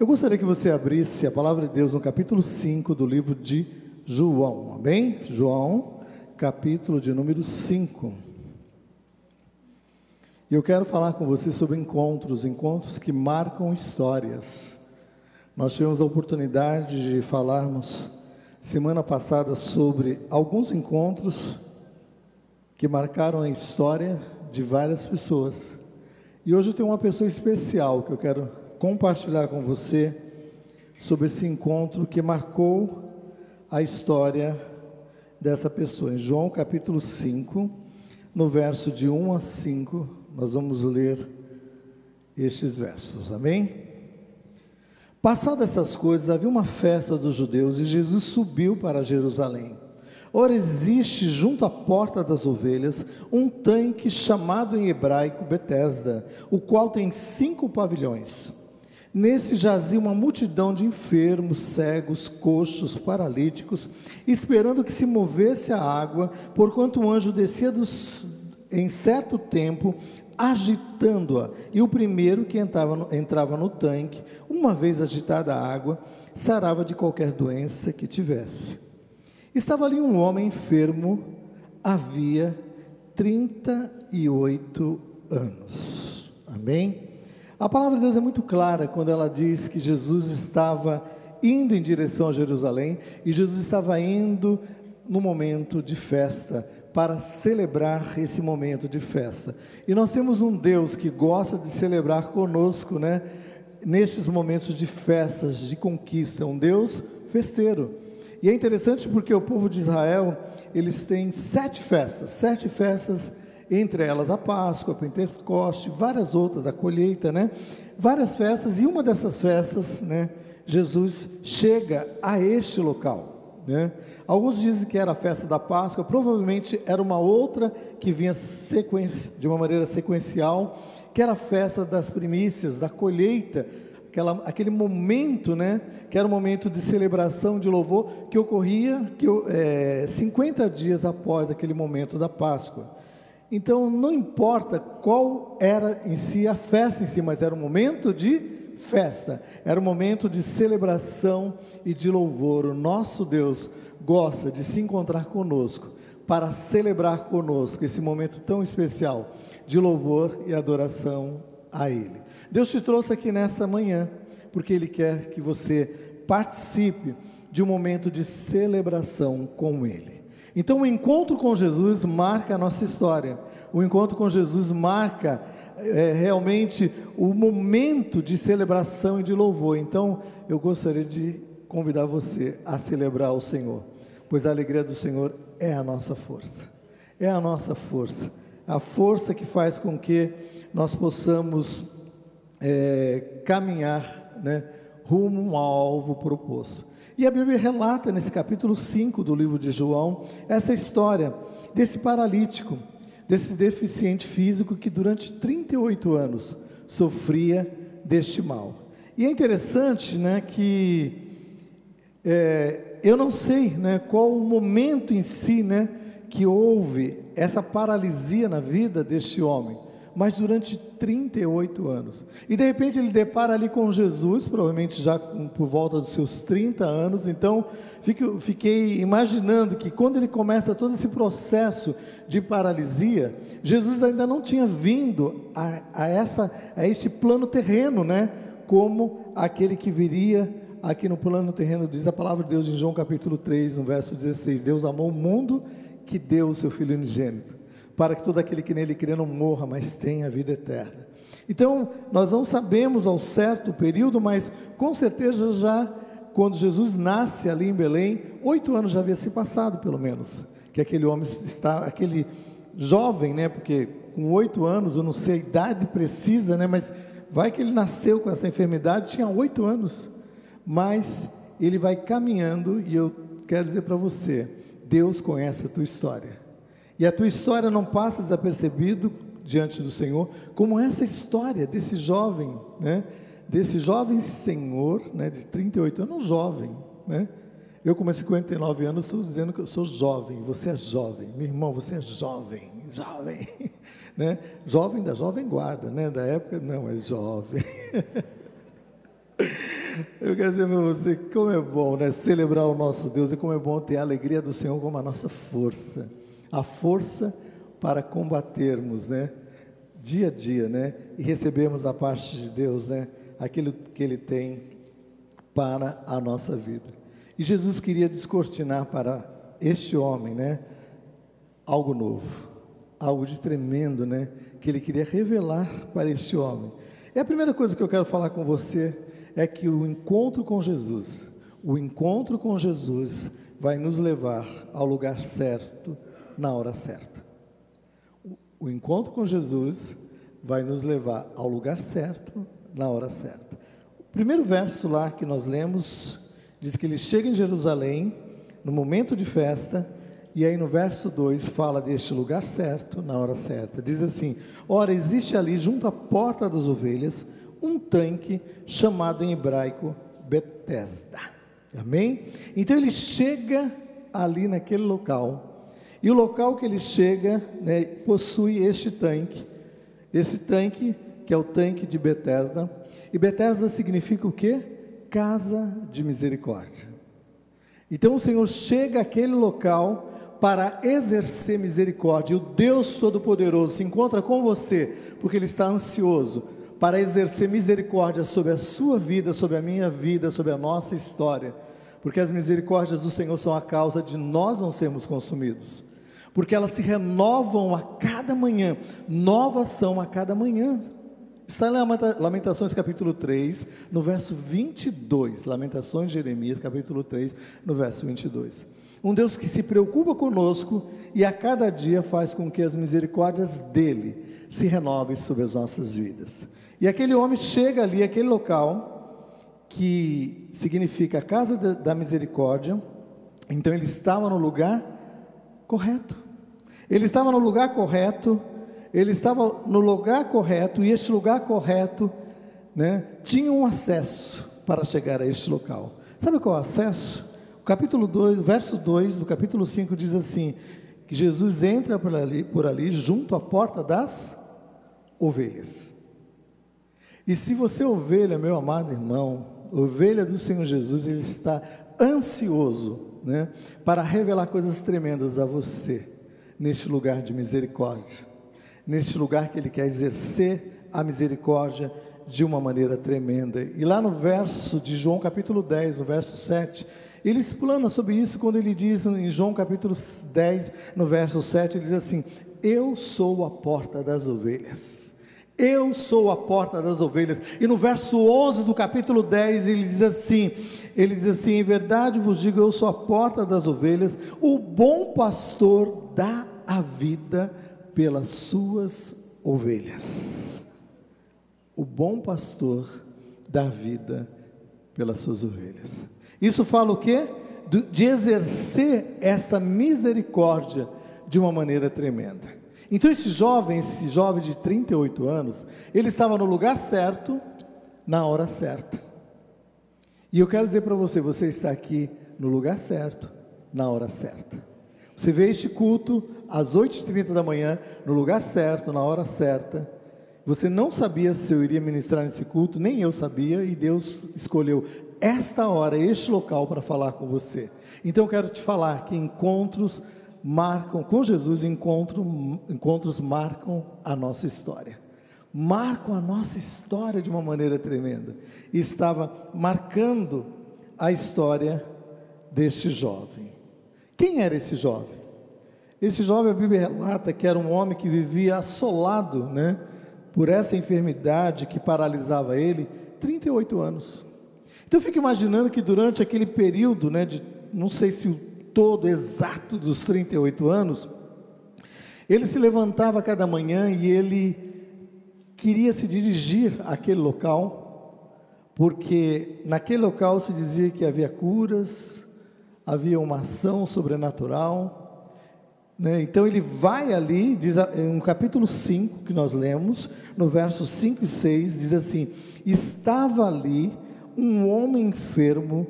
Eu gostaria que você abrisse a palavra de Deus no capítulo 5 do livro de João, amém? João, capítulo de número 5. E eu quero falar com você sobre encontros, encontros que marcam histórias. Nós tivemos a oportunidade de falarmos semana passada sobre alguns encontros que marcaram a história de várias pessoas. E hoje eu tenho uma pessoa especial que eu quero compartilhar com você sobre esse encontro que marcou a história dessa pessoa. Em João capítulo 5, no verso de 1 a 5, nós vamos ler estes versos, amém? Passadas essas coisas, havia uma festa dos judeus e Jesus subiu para Jerusalém. Ora, existe junto à porta das ovelhas um tanque chamado em hebraico Betesda, o qual tem cinco pavilhões. Nesse jazia uma multidão de enfermos, cegos, coxos, paralíticos, esperando que se movesse a água, porquanto o anjo descia dos, em certo tempo agitando-a. E o primeiro que entrava no, entrava no tanque, uma vez agitada a água, sarava de qualquer doença que tivesse. Estava ali um homem enfermo, havia 38 anos. Amém? A palavra de Deus é muito clara quando ela diz que Jesus estava indo em direção a Jerusalém e Jesus estava indo no momento de festa para celebrar esse momento de festa. E nós temos um Deus que gosta de celebrar conosco, né? Nestes momentos de festas, de conquista, um Deus festeiro. E é interessante porque o povo de Israel, eles têm sete festas, sete festas, entre elas a Páscoa, Pentecoste, várias outras, a colheita, né? Várias festas, e uma dessas festas, né? Jesus chega a este local, né? Alguns dizem que era a festa da Páscoa, provavelmente era uma outra que vinha de uma maneira sequencial, que era a festa das primícias, da colheita, aquela, aquele momento, né, que era um momento de celebração, de louvor, que ocorria que, é, 50 dias após aquele momento da Páscoa. Então, não importa qual era em si a festa em si, mas era um momento de festa, era um momento de celebração e de louvor. O nosso Deus gosta de se encontrar conosco para celebrar conosco esse momento tão especial de louvor e adoração a Ele. Deus te trouxe aqui nessa manhã porque Ele quer que você participe de um momento de celebração com Ele. Então, o encontro com Jesus marca a nossa história. O encontro com Jesus marca é, realmente o momento de celebração e de louvor. Então, eu gostaria de convidar você a celebrar o Senhor, pois a alegria do Senhor é a nossa força. É a nossa força, a força que faz com que nós possamos é, caminhar né, rumo ao alvo proposto. E a Bíblia relata nesse capítulo 5 do livro de João essa história desse paralítico, desse deficiente físico que durante 38 anos sofria deste mal. E é interessante né, que é, eu não sei né, qual o momento em si né, que houve essa paralisia na vida deste homem, mas durante 38 anos. E de repente ele depara ali com Jesus, provavelmente já por volta dos seus 30 anos. Então fiquei imaginando que quando ele começa todo esse processo de paralisia, Jesus ainda não tinha vindo a, a, essa, a esse plano terreno, né? Como aquele que viria aqui no plano terreno, diz a palavra de Deus em João capítulo 3, no verso 16: Deus amou o mundo que deu o seu Filho unigênito, para que todo aquele que nele crê não morra, mas tenha a vida eterna. Então, nós não sabemos ao certo o período, mas com certeza já quando Jesus nasce ali em Belém, oito anos já havia se passado, pelo menos, que aquele homem está, aquele jovem, né? Porque com oito anos, eu não sei a idade precisa, né? Mas vai que ele nasceu com essa enfermidade, tinha oito anos mas ele vai caminhando e eu quero dizer para você, Deus conhece a tua história. E a tua história não passa desapercebido diante do Senhor, como essa história desse jovem, né? Desse jovem senhor, né, de 38 anos, jovem, né? Eu com 59 anos estou dizendo que eu sou jovem, você é jovem. Meu irmão, você é jovem, jovem, né? Jovem da jovem guarda, né? Da época não, é jovem. Eu quero dizer para você como é bom né, celebrar o nosso Deus e como é bom ter a alegria do Senhor como a nossa força. A força para combatermos, né? Dia a dia, né? E recebermos da parte de Deus, né? Aquilo que Ele tem para a nossa vida. E Jesus queria descortinar para este homem, né? Algo novo, algo de tremendo, né? Que Ele queria revelar para este homem. E a primeira coisa que eu quero falar com você é que o encontro com Jesus, o encontro com Jesus vai nos levar ao lugar certo, na hora certa. O encontro com Jesus vai nos levar ao lugar certo, na hora certa. O primeiro verso lá que nós lemos diz que ele chega em Jerusalém no momento de festa, e aí no verso 2 fala deste lugar certo, na hora certa. Diz assim: Ora, existe ali junto à porta das ovelhas um tanque chamado em hebraico Betesda. Amém? Então ele chega ali naquele local, e o local que ele chega né, possui este tanque. Esse tanque, que é o tanque de Betesda, e Betesda significa o quê? Casa de misericórdia. Então o Senhor chega àquele local para exercer misericórdia. O Deus Todo-Poderoso se encontra com você, porque Ele está ansioso para exercer misericórdia sobre a sua vida, sobre a minha vida, sobre a nossa história, porque as misericórdias do Senhor são a causa de nós não sermos consumidos, porque elas se renovam a cada manhã, novas são a cada manhã. Está em Lamentações capítulo 3, no verso 22. Lamentações de Jeremias capítulo 3, no verso 22. Um Deus que se preocupa conosco e a cada dia faz com que as misericórdias dele se renovem sobre as nossas vidas. E aquele homem chega ali, aquele local, que significa a casa da misericórdia, então ele estava no lugar correto. Ele estava no lugar correto, ele estava no lugar correto, e este lugar correto né, tinha um acesso para chegar a este local. Sabe qual é o acesso? O capítulo 2, verso 2 do capítulo 5 diz assim: que Jesus entra por ali, por ali junto à porta das ovelhas. E se você é ovelha, meu amado irmão, ovelha do Senhor Jesus, ele está ansioso, né, para revelar coisas tremendas a você neste lugar de misericórdia, neste lugar que ele quer exercer a misericórdia de uma maneira tremenda. E lá no verso de João capítulo 10, no verso 7, ele explana sobre isso quando ele diz em João capítulo 10, no verso 7, ele diz assim: Eu sou a porta das ovelhas. Eu sou a porta das ovelhas. E no verso 11 do capítulo 10 ele diz assim: ele diz assim: Em verdade vos digo, eu sou a porta das ovelhas. O bom pastor dá a vida pelas suas ovelhas. O bom pastor dá vida pelas suas ovelhas. Isso fala o quê? De exercer essa misericórdia de uma maneira tremenda. Então esse jovem, esse jovem de 38 anos, ele estava no lugar certo, na hora certa. E eu quero dizer para você, você está aqui no lugar certo, na hora certa. Você vê este culto às 8h30 da manhã, no lugar certo, na hora certa. Você não sabia se eu iria ministrar nesse culto, nem eu sabia, e Deus escolheu esta hora, este local para falar com você. Então eu quero te falar que encontros marcam, com Jesus, encontro, encontros marcam a nossa história. Marcam a nossa história de uma maneira tremenda. E estava marcando a história deste jovem. Quem era esse jovem? Esse jovem, a Bíblia relata que era um homem que vivia assolado, né, por essa enfermidade que paralisava ele, 38 anos. Então eu fico imaginando que durante aquele período, né, de não sei se todo exato dos 38 anos, ele se levantava cada manhã e ele queria se dirigir àquele local, porque naquele local se dizia que havia curas, havia uma ação sobrenatural. Né? Então ele vai ali, diz, no capítulo 5 que nós lemos, no versos 5 e 6, diz assim: Estava ali um homem enfermo,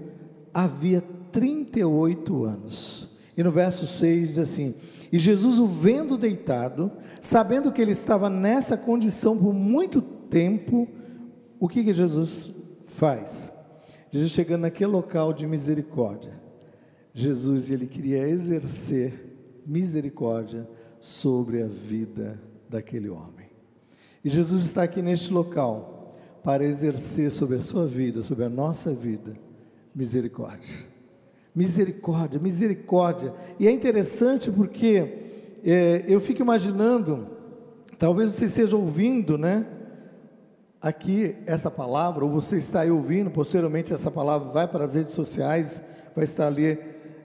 havia 38 anos. E no verso 6 diz assim: E Jesus o vendo deitado, sabendo que ele estava nessa condição por muito tempo, o que, que Jesus faz? Jesus chegando naquele local de misericórdia, Jesus ele queria exercer misericórdia sobre a vida daquele homem. E Jesus está aqui neste local para exercer sobre a sua vida, sobre a nossa vida, misericórdia. Misericórdia, misericórdia. E é interessante porque é, eu fico imaginando, talvez você esteja ouvindo, né? Aqui essa palavra, ou você está aí ouvindo, posteriormente essa palavra vai para as redes sociais, vai estar ali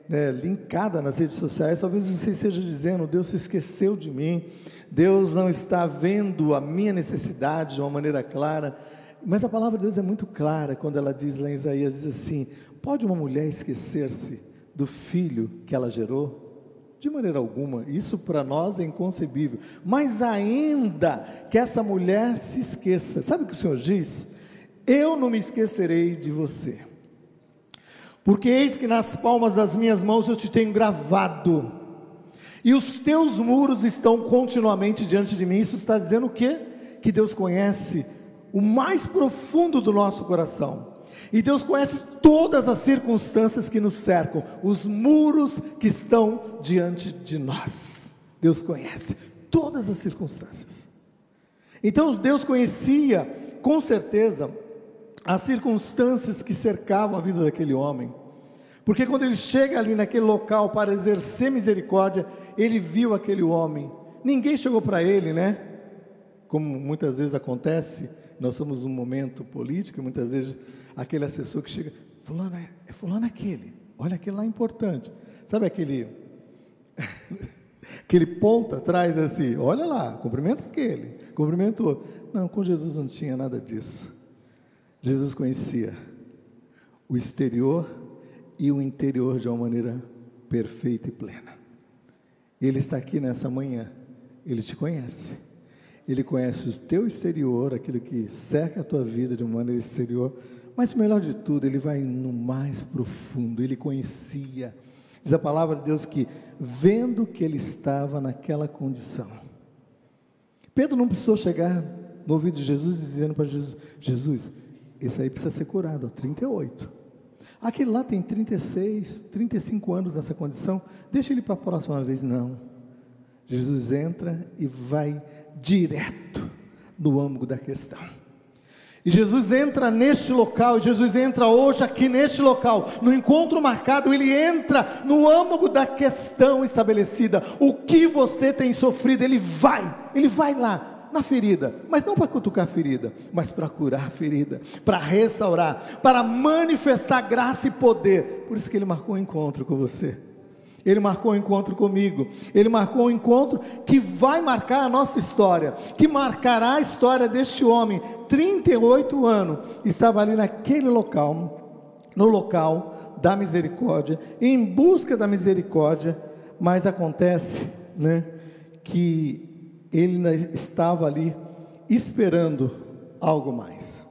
né, linkada nas redes sociais. Talvez você esteja dizendo: Deus se esqueceu de mim, Deus não está vendo a minha necessidade de uma maneira clara. Mas a palavra de Deus é muito clara quando ela diz lá em Isaías: diz assim, Pode uma mulher esquecer-se do filho que ela gerou? De maneira alguma, isso para nós é inconcebível. Mas ainda que essa mulher se esqueça, sabe o que o Senhor diz? Eu não me esquecerei de você, porque eis que nas palmas das minhas mãos eu te tenho gravado, e os teus muros estão continuamente diante de mim. Isso está dizendo o quê? Que Deus conhece o mais profundo do nosso coração. E Deus conhece todas as circunstâncias que nos cercam, os muros que estão diante de nós. Deus conhece todas as circunstâncias. Então Deus conhecia, com certeza, as circunstâncias que cercavam a vida daquele homem. Porque quando ele chega ali naquele local para exercer misericórdia, ele viu aquele homem. Ninguém chegou para ele, né? Como muitas vezes acontece, nós somos um momento político, muitas vezes aquele assessor que chega, fulano é, é fulano aquele, olha aquele lá importante. Sabe aquele aquele ponta atrás assim, olha lá, cumprimenta aquele, outro. Não, com Jesus não tinha nada disso. Jesus conhecia o exterior e o interior de uma maneira perfeita e plena. Ele está aqui nessa manhã, ele te conhece. Ele conhece o teu exterior, aquilo que cerca a tua vida de uma maneira exterior, mas melhor de tudo, ele vai no mais profundo, ele conhecia. Diz a palavra de Deus que, vendo que ele estava naquela condição, Pedro não precisou chegar no ouvido de Jesus dizendo para Jesus: Jesus, esse aí precisa ser curado, ó, 38. Aquele lá tem 36, 35 anos nessa condição, deixa ele para a próxima vez. Não. Jesus entra e vai direto no âmago da questão. E Jesus entra neste local, Jesus entra hoje aqui neste local, no encontro marcado, ele entra no âmago da questão estabelecida. O que você tem sofrido, ele vai, ele vai lá, na ferida, mas não para cutucar a ferida, mas para curar a ferida, para restaurar, para manifestar graça e poder. Por isso que ele marcou um encontro com você. Ele marcou um encontro comigo. Ele marcou um encontro que vai marcar a nossa história, que marcará a história deste homem. 38 anos estava ali naquele local, no local da misericórdia, em busca da misericórdia, mas acontece, né, que ele estava ali esperando algo mais.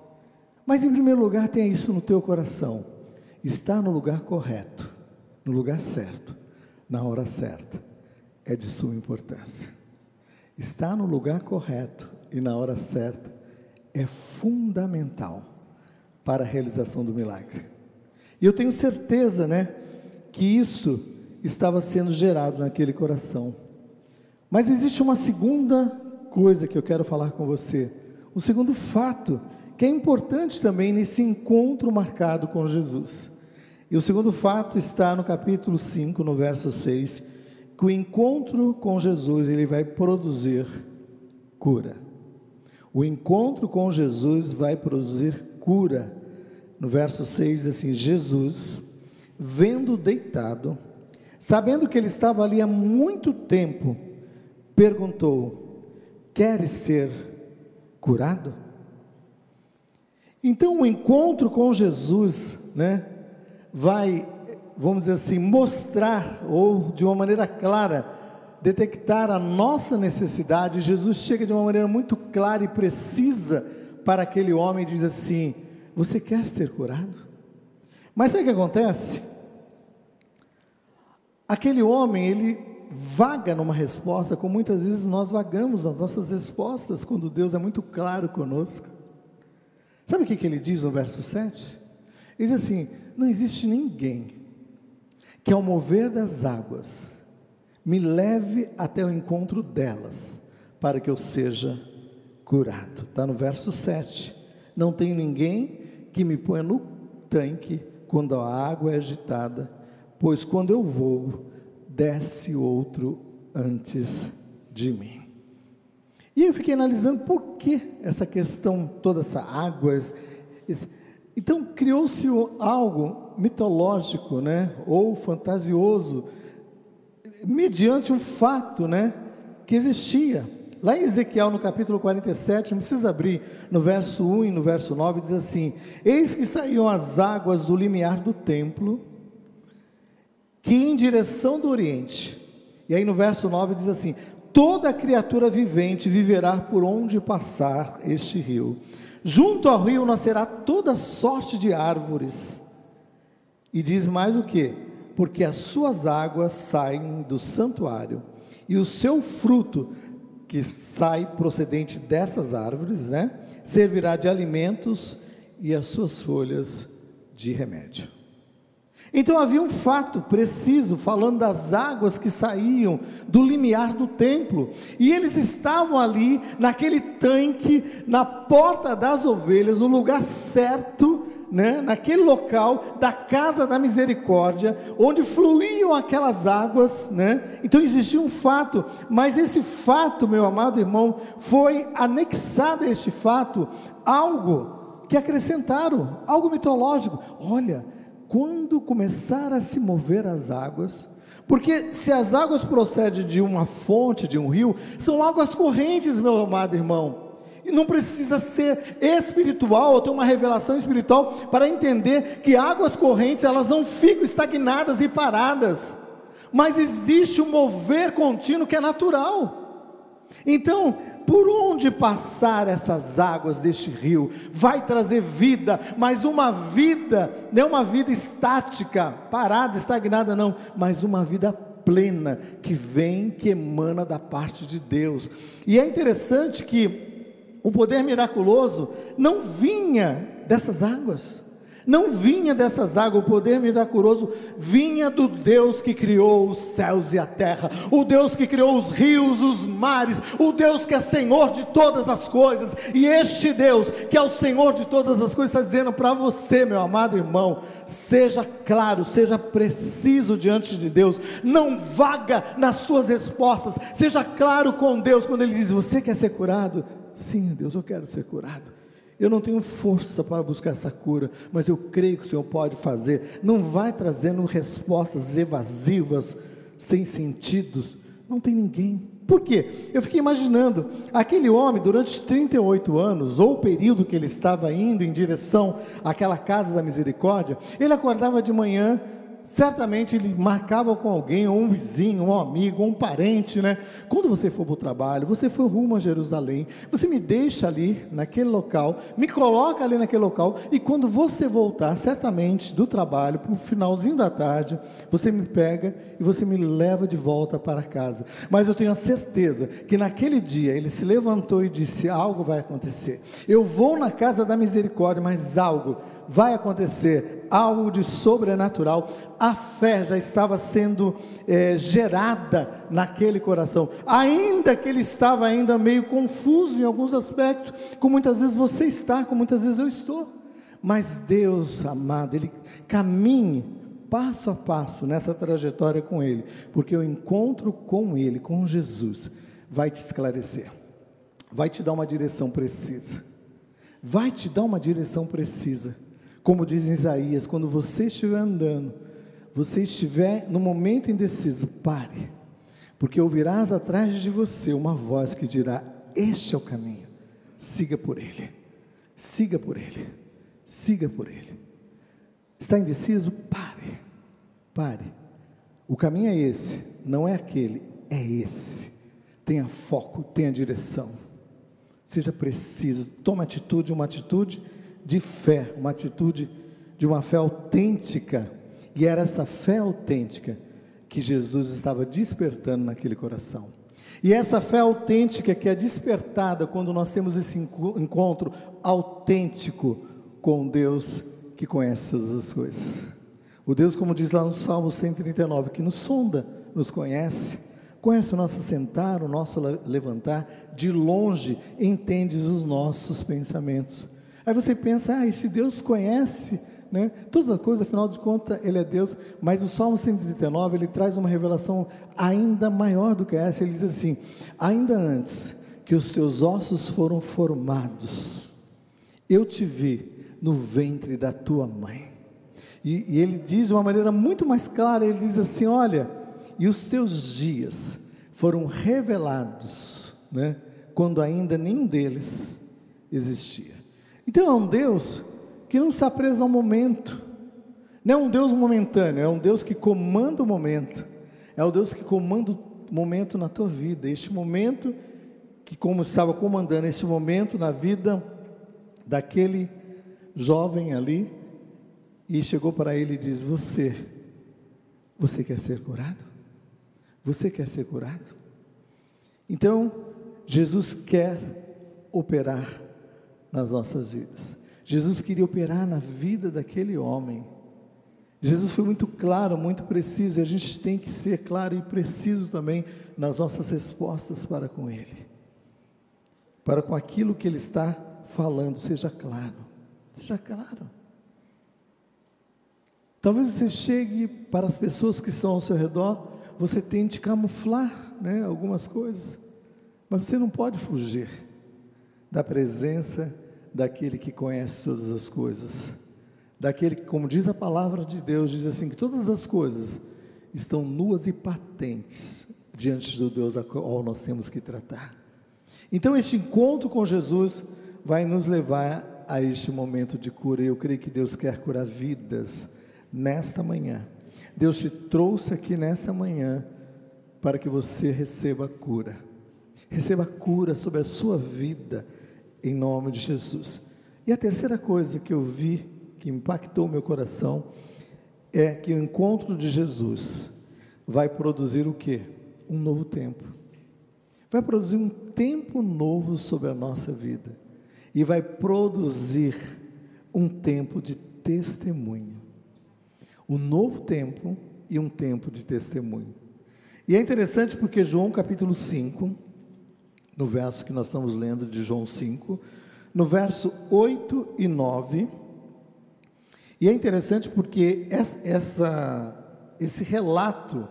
Mas em primeiro lugar, tenha isso no teu coração. Está no lugar correto, no lugar certo na hora certa é de suma importância. Estar no lugar correto e na hora certa é fundamental para a realização do milagre. E eu tenho certeza, né, que isso estava sendo gerado naquele coração. Mas existe uma segunda coisa que eu quero falar com você, um segundo fato que é importante também nesse encontro marcado com Jesus. E o segundo fato está no capítulo 5, no verso 6, que o encontro com Jesus ele vai produzir cura. O encontro com Jesus vai produzir cura. No verso 6 assim: Jesus, vendo deitado, sabendo que ele estava ali há muito tempo, perguntou: Queres ser curado? Então, o encontro com Jesus, né? Vai, vamos dizer assim, mostrar ou de uma maneira clara detectar a nossa necessidade. Jesus chega de uma maneira muito clara e precisa para aquele homem e diz assim: Você quer ser curado? Mas sabe o que acontece? Aquele homem, ele vaga numa resposta, como muitas vezes nós vagamos nas nossas respostas, quando Deus é muito claro conosco. Sabe o que, que ele diz no verso 7? Ele diz assim: não existe ninguém que ao mover das águas me leve até o encontro delas, para que eu seja curado. Está no verso 7. Não tem ninguém que me ponha no tanque quando a água é agitada, pois quando eu vou, desce outro antes de mim. E eu fiquei analisando por que essa questão, toda essa água. Esse, então criou-se algo mitológico, né, ou fantasioso, mediante um fato, né, que existia. Lá em Ezequiel, no capítulo 47, não precisa abrir, no verso 1 e no verso 9, diz assim: Eis que saíam as águas do limiar do templo, que em direção do oriente. E aí no verso 9 diz assim: Toda criatura vivente viverá por onde passar este rio. Junto ao rio nascerá toda sorte de árvores. E diz mais o que? Porque as suas águas saem do santuário, e o seu fruto, que sai procedente dessas árvores, né, servirá de alimentos, e as suas folhas de remédio. Então havia um fato preciso, falando das águas que saíam do limiar do templo, e eles estavam ali, naquele tanque, na porta das ovelhas, no lugar certo, né, naquele local da casa da misericórdia, onde fluíam aquelas águas, né? Então existia um fato, mas esse fato, meu amado irmão, foi anexado a este fato algo que acrescentaram, algo mitológico. Olha, quando começar a se mover as águas, porque se as águas procedem de uma fonte, de um rio, são águas correntes, meu amado irmão. E não precisa ser espiritual ou ter uma revelação espiritual para entender que águas correntes elas não ficam estagnadas e paradas, mas existe um mover contínuo que é natural. Então, por onde passar essas águas deste rio, vai trazer vida, mas uma vida, não uma vida estática, parada, estagnada, não, mas uma vida plena, que vem, que emana da parte de Deus. E é interessante que o poder miraculoso não vinha dessas águas não vinha dessas águas, o poder miraculoso vinha do Deus que criou os céus e a terra, o Deus que criou os rios, os mares, o Deus que é Senhor de todas as coisas, e este Deus que é o Senhor de todas as coisas, está dizendo para você, meu amado irmão, seja claro, seja preciso diante de Deus, não vaga nas suas respostas, seja claro com Deus quando Ele diz: Você quer ser curado? Sim, Deus, eu quero ser curado. Eu não tenho força para buscar essa cura, mas eu creio que o Senhor pode fazer. Não vai trazendo respostas evasivas, sem sentidos. Não tem ninguém. Por quê? Eu fiquei imaginando, aquele homem, durante 38 anos, ou o período que ele estava indo em direção àquela casa da misericórdia, ele acordava de manhã, certamente ele marcava com alguém, ou um vizinho, um amigo, ou um parente, né? Quando você for para o trabalho, você for rumo a Jerusalém, você me deixa ali naquele local, me coloca ali naquele local, e quando você voltar, certamente do trabalho, para o finalzinho da tarde, você me pega e você me leva de volta para casa. Mas eu tenho a certeza que naquele dia ele se levantou e disse: algo vai acontecer. Eu vou na casa da misericórdia, mas algo vai acontecer algo de sobrenatural. A fé já estava sendo é, gerada naquele coração, ainda que ele estava ainda meio confuso em alguns aspectos, como muitas vezes você está, como muitas vezes eu estou. Mas Deus amado, Ele caminhe passo a passo nessa trajetória com Ele, porque o encontro com Ele, com Jesus, vai te esclarecer, vai te dar uma direção precisa, vai te dar uma direção precisa. Como diz Isaías, quando você estiver andando, você estiver no momento indeciso, pare, porque ouvirás atrás de você uma voz que dirá: Este é o caminho, siga por ele, siga por ele, siga por ele. Está indeciso? Pare, pare. O caminho é esse, não é aquele, é esse. Tenha foco, tenha direção. Seja preciso, tome atitude, uma atitude de fé, uma atitude de uma fé autêntica. E era essa fé autêntica que Jesus estava despertando naquele coração. E essa fé autêntica que é despertada quando nós temos esse encontro autêntico com Deus que conhece todas as coisas. O Deus, como diz lá no Salmo 139, que nos sonda, nos conhece, conhece o nosso sentar, o nosso levantar, de longe entendes os nossos pensamentos. Aí você pensa, ah, e se Deus conhece né, todas as coisas, afinal de contas, Ele é Deus, mas o Salmo 139, ele traz uma revelação ainda maior do que essa, ele diz assim, ainda antes que os teus ossos foram formados, eu te vi no ventre da tua mãe. E, e ele diz de uma maneira muito mais clara: ele diz assim: Olha, e os teus dias foram revelados, né, quando ainda nenhum deles existia. Então é um Deus que não está preso ao momento, não é um Deus momentâneo, é um Deus que comanda o momento, é o Deus que comanda o momento na tua vida, este momento que, como estava comandando este momento na vida daquele jovem ali, e chegou para ele e diz: Você, você quer ser curado? Você quer ser curado? Então, Jesus quer operar nas nossas vidas. Jesus queria operar na vida daquele homem. Jesus foi muito claro, muito preciso, e a gente tem que ser claro e preciso também nas nossas respostas para com Ele. Para com aquilo que Ele está falando, seja claro. Seja claro. Talvez você chegue para as pessoas que estão ao seu redor, você tente camuflar né, algumas coisas, mas você não pode fugir da presença daquele que conhece todas as coisas, daquele que, como diz a palavra de Deus, diz assim: que todas as coisas estão nuas e patentes diante do Deus a qual nós temos que tratar. Então, este encontro com Jesus vai nos levar a este momento de cura. Eu creio que Deus quer curar vidas nesta manhã. Deus te trouxe aqui nessa manhã para que você receba cura. Receba cura sobre a sua vida, em nome de Jesus. E a terceira coisa que eu vi, que impactou meu coração, é que o encontro de Jesus vai produzir o que? Um novo tempo. Vai produzir um tempo novo sobre a nossa vida. E vai produzir um tempo de testemunho o novo tempo e um tempo de testemunho. E é interessante porque João capítulo 5, no verso que nós estamos lendo de João 5, no verso 8 e 9, e é interessante porque essa, esse relato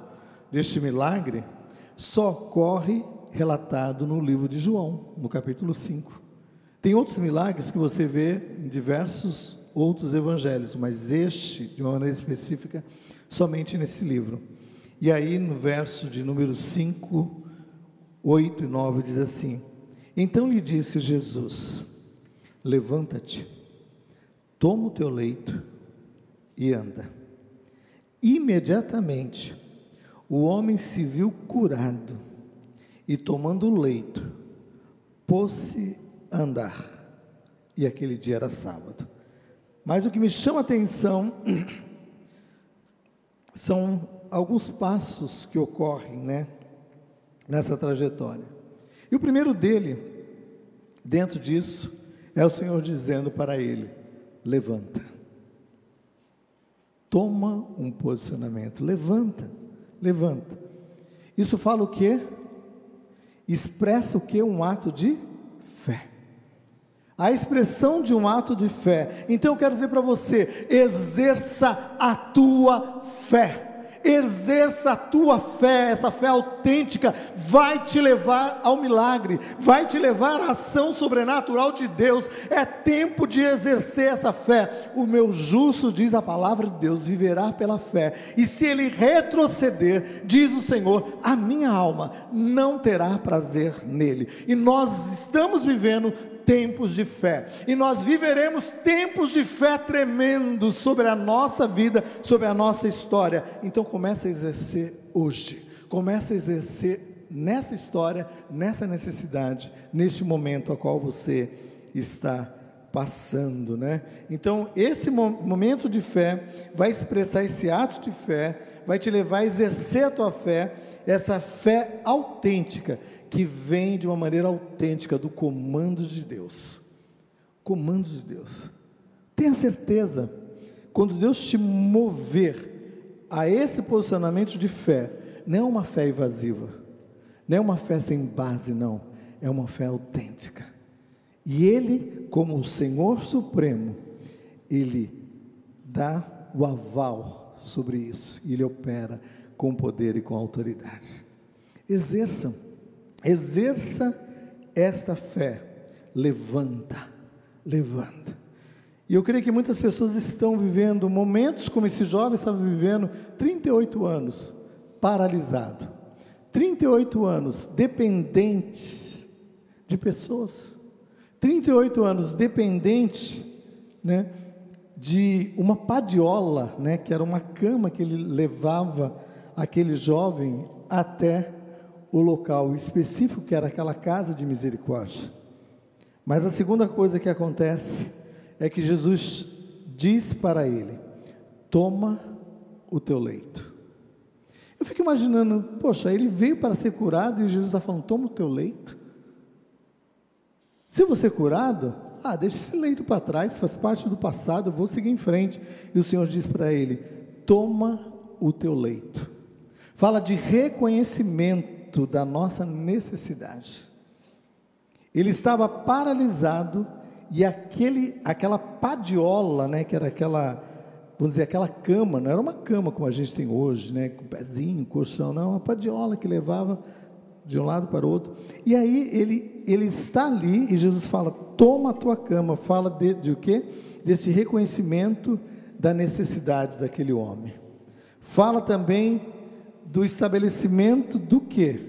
deste milagre só ocorre relatado no livro de João, no capítulo 5. Tem outros milagres que você vê em diversos outros evangelhos, mas este, de uma maneira específica, somente nesse livro. E aí, no verso de número 5, 8 e 9, diz assim: Então lhe disse Jesus: Levanta-te, toma o teu leito e anda. Imediatamente, o homem se viu curado e, tomando o leito, pôs-se andar. E aquele dia era sábado. Mas o que me chama a atenção são alguns passos que ocorrem, né, nessa trajetória. E o primeiro dele, dentro disso, é o Senhor dizendo para ele: levanta. Toma um posicionamento, levanta, levanta. Isso fala o quê? Expressa o quê? Um ato de fé a expressão de um ato de fé. Então eu quero dizer para você: exerça a tua fé. Exerça a tua fé, essa fé autêntica vai te levar ao milagre, vai te levar à ação sobrenatural de Deus. É tempo de exercer essa fé. O meu justo, diz a palavra de Deus, viverá pela fé. E se ele retroceder, diz o Senhor, a minha alma não terá prazer nele. E nós estamos vivendo tempos de fé. E nós viveremos tempos de fé tremendos sobre a nossa vida, sobre a nossa história. Então comece a exercer hoje. Comece a exercer nessa história, nessa necessidade, neste momento a qual você está passando, né? Então, esse momento de fé vai expressar esse ato de fé, vai te levar a exercer a tua fé, essa fé autêntica que vem de uma maneira autêntica do comando de Deus. Comando de Deus. Tenha certeza quando Deus te mover a esse posicionamento de fé, não é uma fé evasiva, não é uma fé sem base, não, é uma fé autêntica. E Ele, como o Senhor Supremo, Ele dá o aval sobre isso, e Ele opera com poder e com autoridade. Exerçam, exerça esta fé, levanta, levanta. E eu creio que muitas pessoas estão vivendo momentos como esse jovem estava vivendo, 38 anos, paralisado. 38 anos dependentes de pessoas. 38 anos dependente, né, de uma padiola, né, que era uma cama que ele levava aquele jovem até o local específico que era aquela casa de misericórdia. Mas a segunda coisa que acontece é que Jesus diz para ele: Toma o teu leito. Eu fico imaginando, poxa, ele veio para ser curado e Jesus está falando: Toma o teu leito. Se vou ser curado, ah, deixa esse leito para trás, faz parte do passado, vou seguir em frente. E o Senhor diz para ele: Toma o teu leito. Fala de reconhecimento da nossa necessidade. Ele estava paralisado e aquele, aquela padiola, né, que era aquela, vamos dizer, aquela cama, não era uma cama como a gente tem hoje, né, com pezinho, colchão, não, uma padiola que levava de um lado para o outro. E aí ele, ele está ali e Jesus fala: toma a tua cama. Fala de, de o quê? Desse reconhecimento da necessidade daquele homem. Fala também do estabelecimento do quê?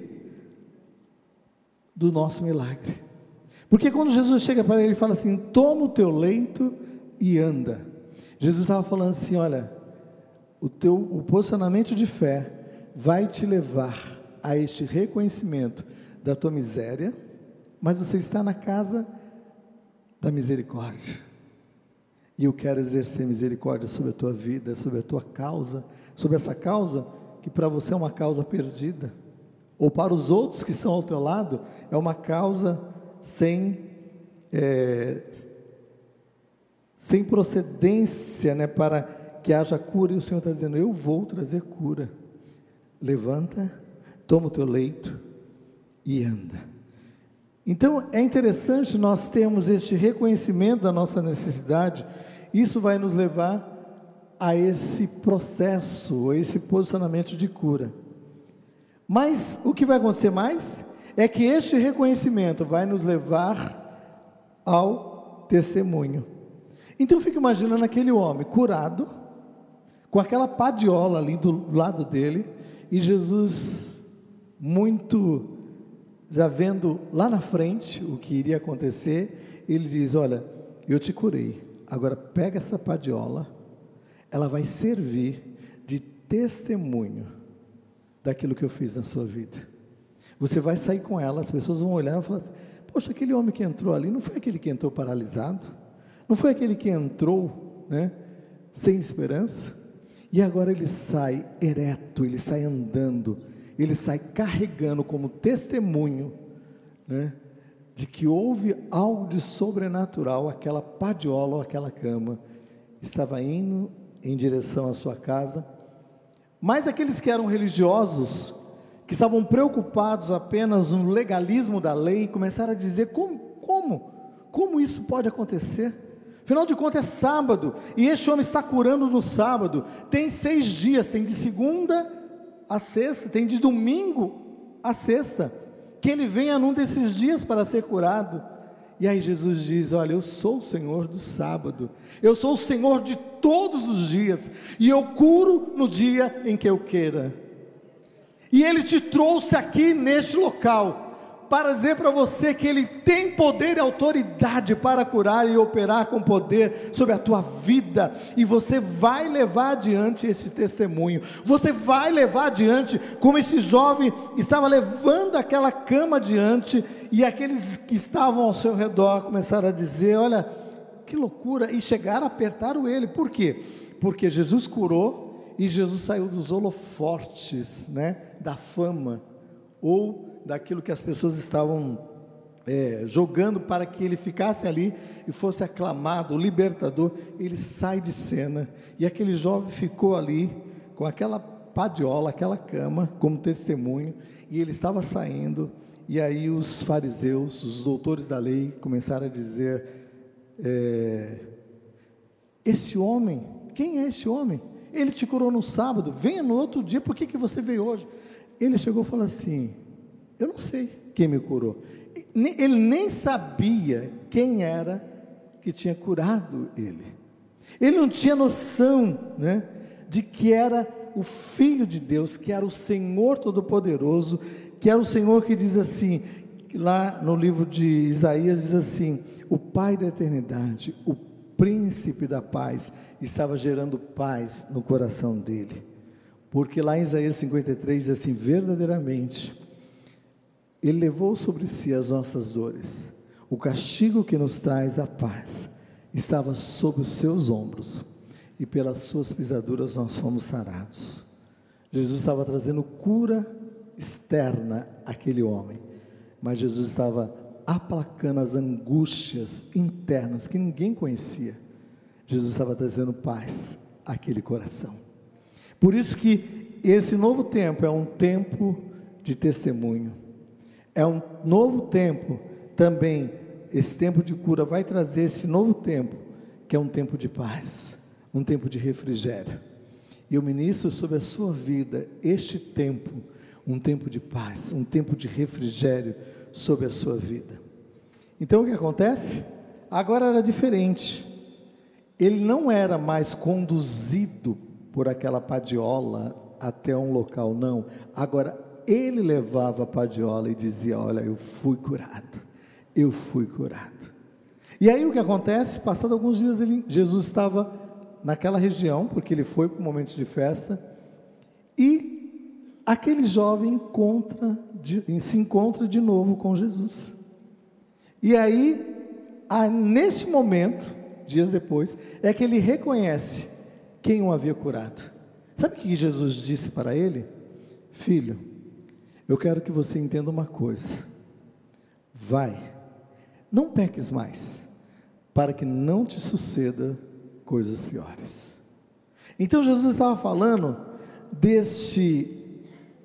Do nosso milagre. Porque quando Jesus chega para ele e fala assim: toma o teu leito e anda. Jesus estava falando assim: olha, o teu o posicionamento de fé vai te levar a este reconhecimento da tua miséria, mas você está na casa da misericórdia. E eu quero exercer misericórdia sobre a tua vida, sobre a tua causa, sobre essa causa que para você é uma causa perdida, ou para os outros que estão ao teu lado, é uma causa sem, é, sem procedência né, para que haja cura, e o Senhor está dizendo: Eu vou trazer cura. Levanta, toma o teu leito e anda. Então é interessante nós termos este reconhecimento da nossa necessidade, isso vai nos levar a esse processo, a esse posicionamento de cura. Mas o que vai acontecer mais? é que este reconhecimento vai nos levar ao testemunho. Então eu fico imaginando aquele homem curado, com aquela padiola ali do lado dele, e Jesus, muito já vendo lá na frente o que iria acontecer, ele diz: Olha, eu te curei, agora pega essa padiola, ela vai servir de testemunho daquilo que eu fiz na sua vida. Você vai sair com ela, as pessoas vão olhar e falar assim, poxa, aquele homem que entrou ali, não foi aquele que entrou paralisado? Não foi aquele que entrou, né, sem esperança? E agora ele sai ereto, ele sai andando, ele sai carregando como testemunho, né, de que houve algo de sobrenatural, aquela padiola ou aquela cama estava indo em direção à sua casa. Mas aqueles que eram religiosos, que estavam preocupados apenas no legalismo da lei, começaram a dizer: como, como, como isso pode acontecer? Afinal de contas é sábado, e este homem está curando no sábado. Tem seis dias, tem de segunda a sexta, tem de domingo a sexta, que ele venha num desses dias para ser curado. E aí Jesus diz: Olha, eu sou o Senhor do sábado, eu sou o Senhor de todos os dias, e eu curo no dia em que eu queira. E Ele te trouxe aqui neste local para dizer para você que Ele tem poder e autoridade para curar e operar com poder sobre a tua vida, e você vai levar adiante esse testemunho, você vai levar adiante, como esse jovem estava levando aquela cama adiante, e aqueles que estavam ao seu redor começaram a dizer: Olha, que loucura, e chegaram a apertar ele, por quê? Porque Jesus curou e Jesus saiu dos holofortes, né, da fama. Ou daquilo que as pessoas estavam é, jogando para que ele ficasse ali e fosse aclamado, o libertador, ele sai de cena e aquele jovem ficou ali com aquela padiola, aquela cama, como testemunho, e ele estava saindo, e aí os fariseus, os doutores da lei, começaram a dizer: é, Esse homem, quem é esse homem? Ele te curou no sábado, venha no outro dia, por que, que você veio hoje? Ele chegou e falou assim: Eu não sei quem me curou. Ele nem sabia quem era que tinha curado ele. Ele não tinha noção né, de que era o Filho de Deus, que era o Senhor Todo-Poderoso, que era o Senhor que diz assim, lá no livro de Isaías, diz assim: o Pai da eternidade, o príncipe da paz, estava gerando paz no coração dele. Porque lá em Isaías 53 diz assim: verdadeiramente, Ele levou sobre si as nossas dores, o castigo que nos traz a paz estava sobre os seus ombros e pelas suas pisaduras nós fomos sarados. Jesus estava trazendo cura externa àquele homem, mas Jesus estava aplacando as angústias internas que ninguém conhecia. Jesus estava trazendo paz àquele coração. Por isso que esse novo tempo é um tempo de testemunho. É um novo tempo também, esse tempo de cura vai trazer esse novo tempo, que é um tempo de paz um tempo de refrigério. E eu ministro sobre a sua vida este tempo, um tempo de paz, um tempo de refrigério sobre a sua vida. Então o que acontece? Agora era diferente. Ele não era mais conduzido por aquela padiola até um local, não. Agora ele levava a padiola e dizia: Olha, eu fui curado, eu fui curado. E aí o que acontece? Passado alguns dias, ele, Jesus estava naquela região, porque ele foi para um momento de festa, e aquele jovem encontra, de, se encontra de novo com Jesus. E aí, a, nesse momento, dias depois, é que ele reconhece quem o havia curado. Sabe o que Jesus disse para ele? Filho, eu quero que você entenda uma coisa. Vai, não peques mais, para que não te suceda coisas piores. Então Jesus estava falando deste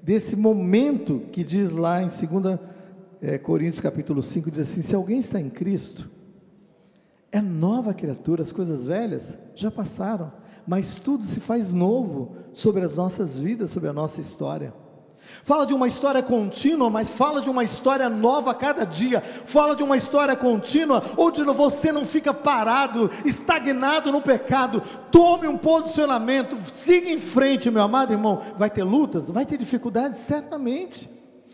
desse momento que diz lá em 2 é, Coríntios capítulo 5, diz assim, se alguém está em Cristo, é nova criatura, as coisas velhas já passaram, mas tudo se faz novo sobre as nossas vidas, sobre a nossa história. Fala de uma história contínua, mas fala de uma história nova a cada dia. Fala de uma história contínua, onde você não fica parado, estagnado no pecado. Tome um posicionamento, siga em frente, meu amado irmão. Vai ter lutas, vai ter dificuldades, certamente,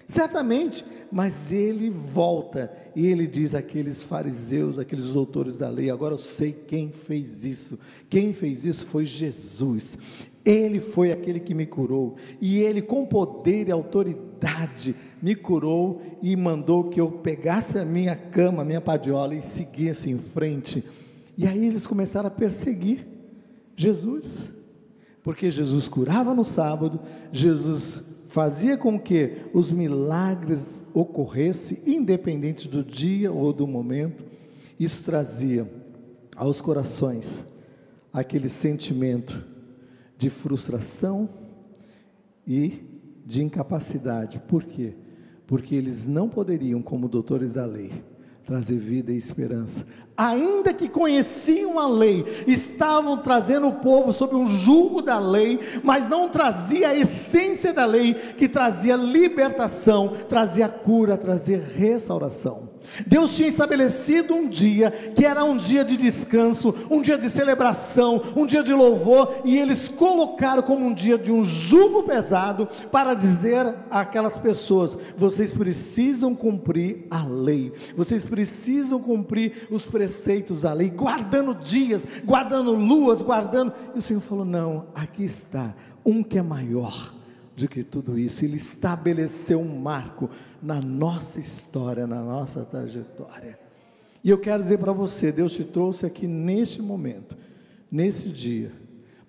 certamente. Mas ele volta e ele diz àqueles fariseus, aqueles doutores da lei: agora eu sei quem fez isso. Quem fez isso foi Jesus. Ele foi aquele que me curou, e Ele, com poder e autoridade, me curou e mandou que eu pegasse a minha cama, a minha padiola e seguisse em frente. E aí eles começaram a perseguir Jesus, porque Jesus curava no sábado, Jesus fazia com que os milagres ocorressem, independente do dia ou do momento, isso trazia aos corações aquele sentimento de frustração e de incapacidade. Por quê? Porque eles não poderiam, como doutores da lei, trazer vida e esperança. Ainda que conheciam a lei, estavam trazendo o povo sob um julgo da lei, mas não trazia a essência da lei, que trazia libertação, trazia cura, trazia restauração. Deus tinha estabelecido um dia que era um dia de descanso, um dia de celebração, um dia de louvor, e eles colocaram como um dia de um jugo pesado para dizer àquelas pessoas: vocês precisam cumprir a lei, vocês precisam cumprir os preceitos da lei, guardando dias, guardando luas, guardando. E o Senhor falou: não, aqui está um que é maior de que tudo isso, Ele estabeleceu um marco na nossa história, na nossa trajetória. E eu quero dizer para você: Deus te trouxe aqui neste momento, nesse dia,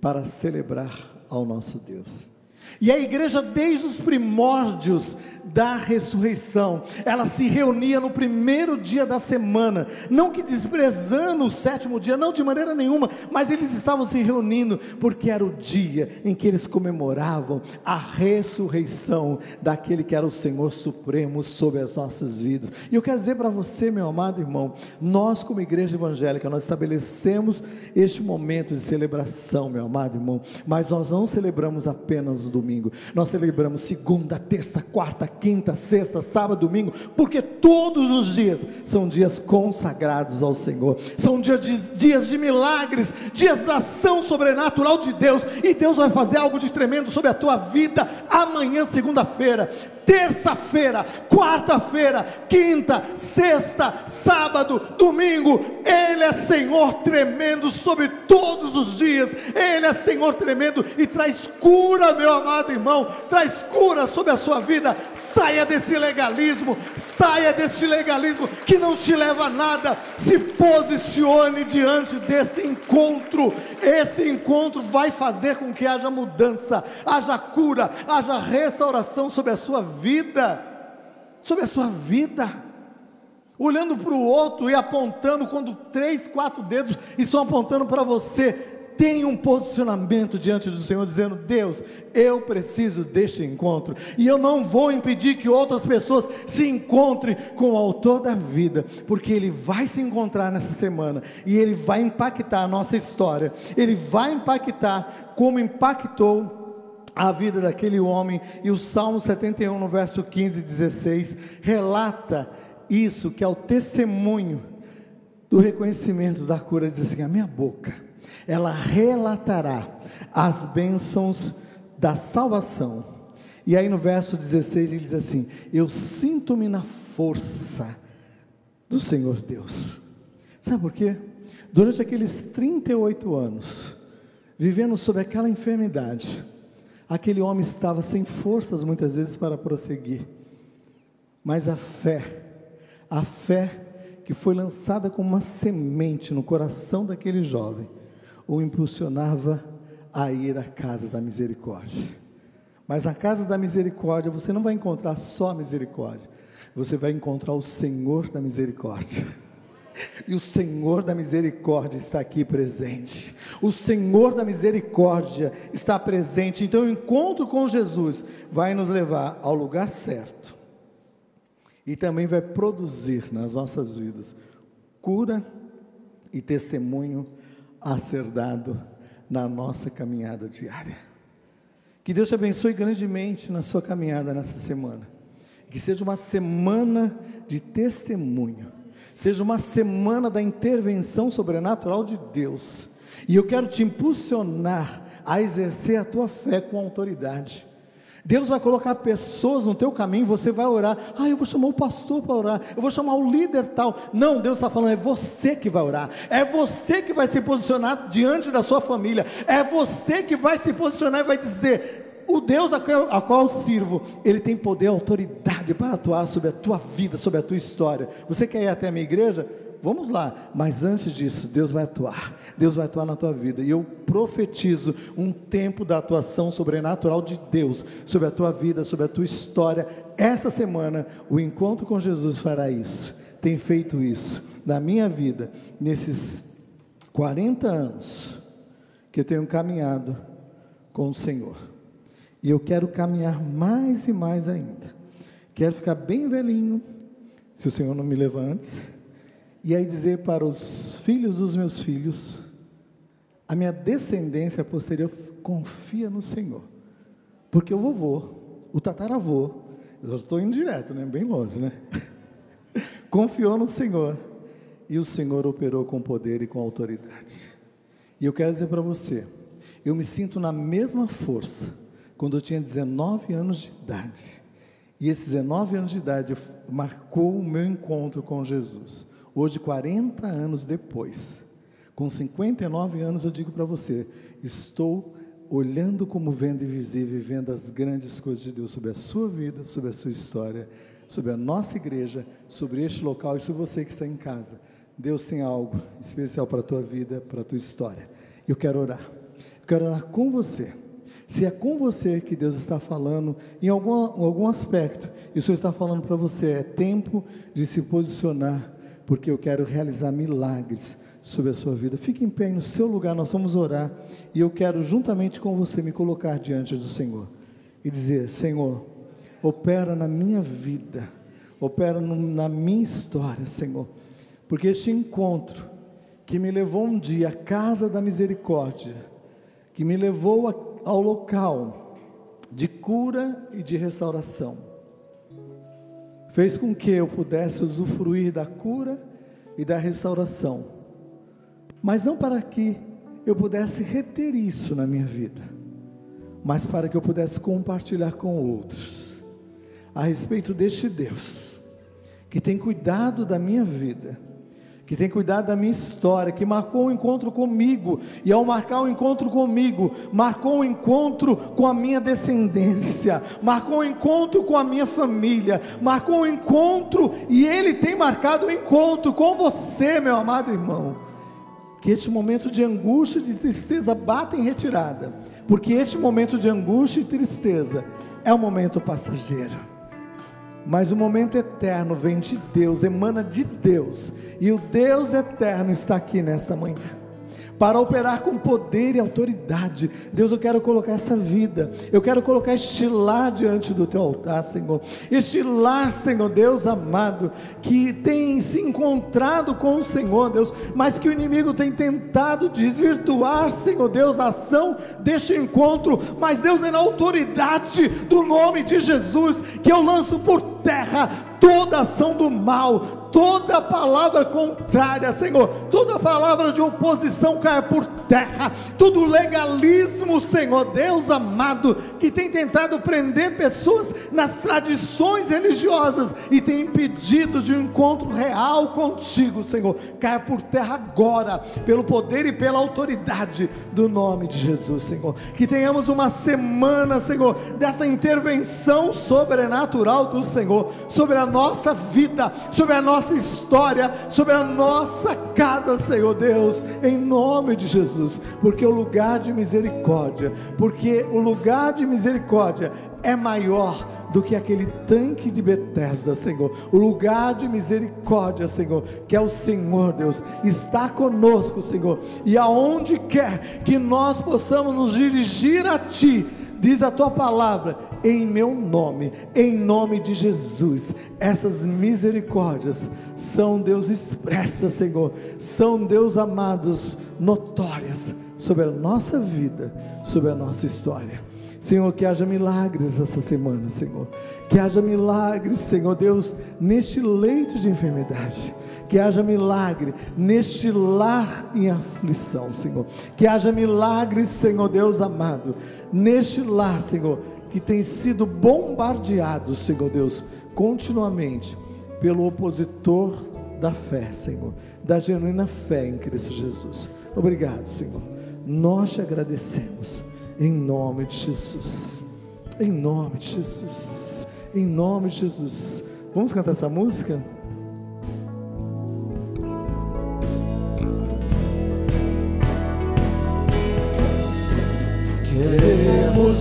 para celebrar ao nosso Deus. E a igreja, desde os primórdios, da ressurreição. Ela se reunia no primeiro dia da semana, não que desprezando o sétimo dia, não de maneira nenhuma, mas eles estavam se reunindo porque era o dia em que eles comemoravam a ressurreição daquele que era o Senhor supremo sobre as nossas vidas. E eu quero dizer para você, meu amado irmão, nós como igreja evangélica, nós estabelecemos este momento de celebração, meu amado irmão, mas nós não celebramos apenas o domingo. Nós celebramos segunda, terça, quarta, quinta, sexta, sábado, domingo, porque todos os dias são dias consagrados ao Senhor, são dias de, dias de milagres, dias da ação sobrenatural de Deus, e Deus vai fazer algo de tremendo sobre a tua vida amanhã, segunda-feira terça-feira, quarta-feira, quinta, sexta, sábado, domingo, Ele é Senhor tremendo sobre todos os dias, Ele é Senhor tremendo e traz cura, meu amado irmão, traz cura sobre a sua vida. Saia desse legalismo, saia desse legalismo que não te leva a nada, se posicione diante desse encontro. Esse encontro vai fazer com que haja mudança, haja cura, haja restauração sobre a sua vida, sobre a sua vida. Olhando para o outro e apontando, quando três, quatro dedos estão apontando para você, tenha um posicionamento diante do Senhor, dizendo: Deus, eu preciso deste encontro, e eu não vou impedir que outras pessoas se encontrem com o Autor da vida, porque Ele vai se encontrar nessa semana, e Ele vai impactar a nossa história, Ele vai impactar como impactou a vida daquele homem, e o Salmo 71, no verso 15 e 16, relata isso, que é o testemunho do reconhecimento da cura, diz assim: a minha boca ela relatará as bênçãos da salvação. E aí no verso 16 ele diz assim: Eu sinto-me na força do Senhor Deus. Sabe por quê? Durante aqueles 38 anos, vivendo sob aquela enfermidade, aquele homem estava sem forças muitas vezes para prosseguir. Mas a fé, a fé que foi lançada como uma semente no coração daquele jovem, o impulsionava a ir à casa da misericórdia. Mas na casa da misericórdia você não vai encontrar só misericórdia, você vai encontrar o Senhor da misericórdia. E o Senhor da misericórdia está aqui presente. O Senhor da misericórdia está presente. Então, o encontro com Jesus vai nos levar ao lugar certo. E também vai produzir nas nossas vidas cura e testemunho a ser dado na nossa caminhada diária. Que Deus te abençoe grandemente na sua caminhada nessa semana. Que seja uma semana de testemunho, seja uma semana da intervenção sobrenatural de Deus. E eu quero te impulsionar a exercer a tua fé com autoridade. Deus vai colocar pessoas no teu caminho, você vai orar. Ah, eu vou chamar o pastor para orar, eu vou chamar o líder tal. Não, Deus está falando, é você que vai orar, é você que vai se posicionar diante da sua família, é você que vai se posicionar e vai dizer: o Deus a qual, a qual sirvo, Ele tem poder, autoridade para atuar sobre a tua vida, sobre a tua história. Você quer ir até a minha igreja? Vamos lá, mas antes disso, Deus vai atuar, Deus vai atuar na tua vida, e eu profetizo um tempo da atuação sobrenatural de Deus sobre a tua vida, sobre a tua história. Essa semana, o encontro com Jesus fará isso, tem feito isso na minha vida, nesses 40 anos que eu tenho caminhado com o Senhor, e eu quero caminhar mais e mais ainda, quero ficar bem velhinho, se o Senhor não me levar antes e aí dizer para os filhos dos meus filhos, a minha descendência posterior confia no Senhor. Porque o vovô, o tataravô, eu estou indo direto, né? bem longe, né? Confiou no Senhor e o Senhor operou com poder e com autoridade. E eu quero dizer para você, eu me sinto na mesma força quando eu tinha 19 anos de idade. E esses 19 anos de idade marcou o meu encontro com Jesus. Hoje, 40 anos depois, com 59 anos, eu digo para você: estou olhando como vendo invisível e vendo as grandes coisas de Deus sobre a sua vida, sobre a sua história, sobre a nossa igreja, sobre este local e sobre você que está em casa. Deus tem algo especial para a tua vida, para a tua história. Eu quero orar. Eu quero orar com você. Se é com você que Deus está falando, em algum, algum aspecto, e o Senhor está falando para você, é tempo de se posicionar, porque eu quero realizar milagres sobre a sua vida. Fique em pé no seu lugar, nós vamos orar, e eu quero, juntamente com você, me colocar diante do Senhor e dizer: Senhor, opera na minha vida, opera no, na minha história, Senhor, porque este encontro que me levou um dia à casa da misericórdia, que me levou a ao local de cura e de restauração. Fez com que eu pudesse usufruir da cura e da restauração, mas não para que eu pudesse reter isso na minha vida, mas para que eu pudesse compartilhar com outros a respeito deste Deus que tem cuidado da minha vida que tem cuidado da minha história, que marcou um encontro comigo, e ao marcar um encontro comigo, marcou um encontro com a minha descendência, marcou um encontro com a minha família, marcou um encontro, e Ele tem marcado um encontro com você, meu amado irmão. Que este momento de angústia e de tristeza bata em retirada, porque este momento de angústia e tristeza é um momento passageiro mas o momento eterno vem de Deus, emana de Deus, e o Deus eterno está aqui nesta manhã para operar com poder e autoridade. Deus, eu quero colocar essa vida, eu quero colocar este lar diante do teu altar, Senhor. Este lar, Senhor Deus amado, que tem se encontrado com o Senhor, Deus, mas que o inimigo tem tentado desvirtuar, Senhor Deus, a ação deste encontro. Mas, Deus, é na autoridade do nome de Jesus que eu lanço por terra toda ação do mal, toda palavra contrária, Senhor, toda palavra de oposição caia por terra, todo legalismo, Senhor, Deus amado, que tem tentado prender pessoas nas tradições religiosas e tem impedido de um encontro real contigo, Senhor, caia por terra agora, pelo poder e pela autoridade do nome de Jesus, Senhor. Que tenhamos uma semana, Senhor, dessa intervenção sobrenatural do Senhor sobre a nossa vida, sobre a nossa história, sobre a nossa casa, Senhor Deus, em nome de Jesus, porque o lugar de misericórdia, porque o lugar de misericórdia é maior do que aquele tanque de Betesda, Senhor. O lugar de misericórdia, Senhor, que é o Senhor, Deus, está conosco, Senhor. E aonde quer que nós possamos nos dirigir a Ti, diz a tua palavra, em meu nome, em nome de Jesus. Essas misericórdias são, Deus, expressas, Senhor, são, Deus amados, notórias sobre a nossa vida, sobre a nossa história. Senhor, que haja milagres essa semana, Senhor. Que haja milagres, Senhor Deus, neste leito de enfermidade. Que haja milagre neste lar em aflição, Senhor. Que haja milagres, Senhor Deus amado, neste lar, Senhor que tem sido bombardeado, Senhor Deus, continuamente pelo opositor da fé, Senhor, da genuína fé em Cristo Jesus. Obrigado, Senhor. Nós te agradecemos em nome de Jesus. Em nome de Jesus. Em nome de Jesus. Vamos cantar essa música?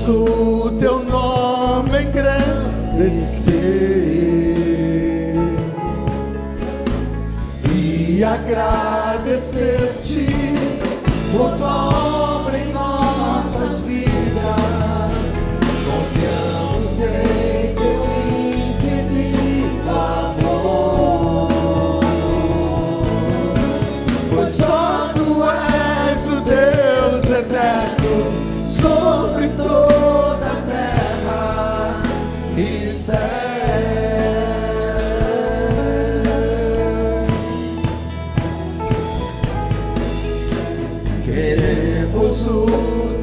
Teu nome engrandecer e agradecer-te por tua obra em nossas vidas. Queremos o